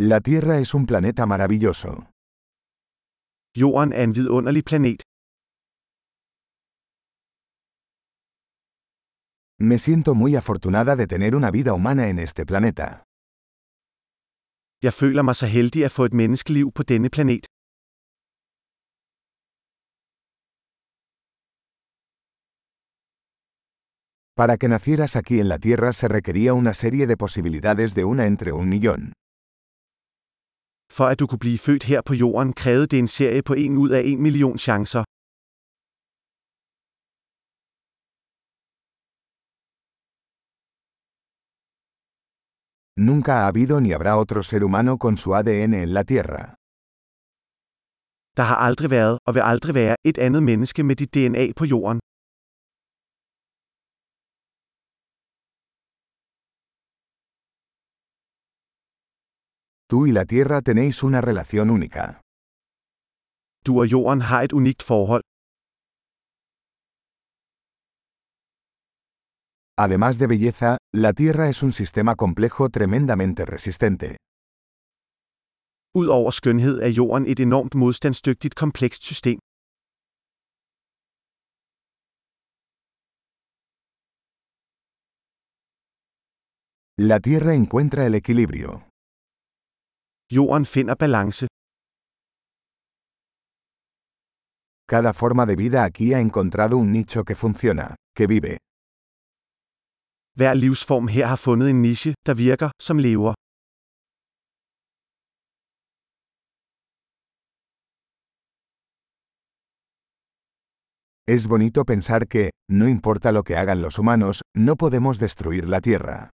La Tierra es un planeta maravilloso. Jorden er en vidunderlig planet. Me siento muy afortunada de tener una vida humana en este planeta. Jeg føler mig så heldig at få et menneskeliv på denne planet. Para que nacieras aquí en la Tierra se requería una serie de posibilidades de una entre un millón. For at du kunne blive født her på jorden, krævede det en serie på 1 ud af 1 million chancer. Nunca ha habido ni habrá otro ser humano con su ADN en la Tierra. Der har aldrig været, og vil aldrig være, et andet menneske med dit DNA på jorden. Tú y la Tierra tenéis una relación única. Du og jorden har et unikt forhold. Además de belleza, la Tierra es un sistema complejo tremendamente resistente. Udover skønhed er jorden et enormt modstandsdygtigt komplekst system. La Tierra encuentra el equilibrio. Jorden finder balance. Cada forma de vida aquí ha encontrado un nicho que funciona, que vive. Hver livsform her har fundet en niche, der virker, som lever. Es bonito pensar que, no importa lo que hagan los humanos, no podemos destruir la Tierra.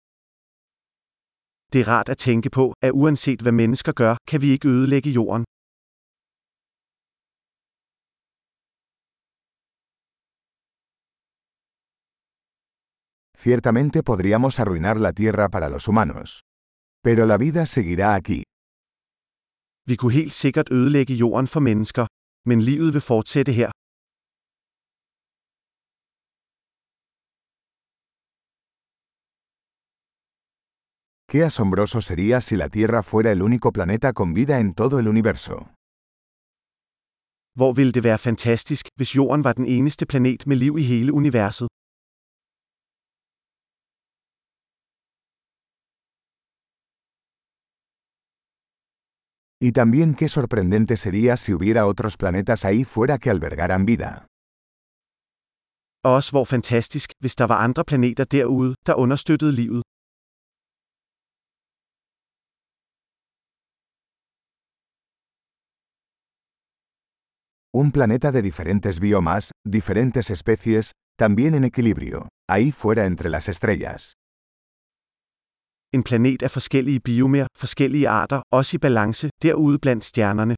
Det er rart at tænke på, at uanset hvad mennesker gør, kan vi ikke ødelægge jorden. Ciertamente podríamos arruinar la Tierra para los humanos. Pero la vida seguirá aquí. Vi kunne helt sikkert ødelægge jorden for mennesker, men livet vil fortsætte her. Qué asombroso sería si la Tierra fuera el único planeta con vida en todo el universo. Hvor ville det være fantastisk, hvis jorden var den eneste planet med liv i hele universet. Y también qué sorprendente sería si hubiera otros planetas ahí fuera que albergaran vida. Og også hvor fantastisk, hvis der var andre planeter derude, der understøttede livet. Un planeta de diferentes biomas, diferentes especies, también en equilibrio, ahí fuera entre las estrellas. En planet af forskellige biomer, forskellige arter, også i balance, derude blandt stjernerne.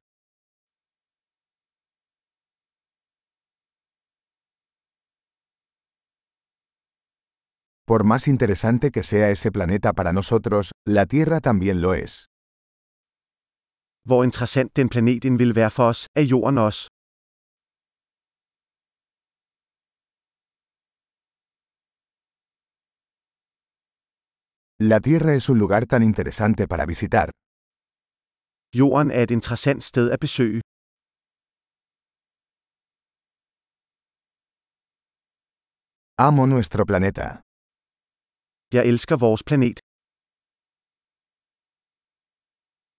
Por más interesante que sea ese planeta para nosotros, la Tierra también lo es. Hvor interessant den planet end vil være for os, er jorden også. La Tierra es un lugar tan interesante para visitar. Jorden er et interessant sted at besøge. Amo nuestro planeta. Jeg elsker vores planet.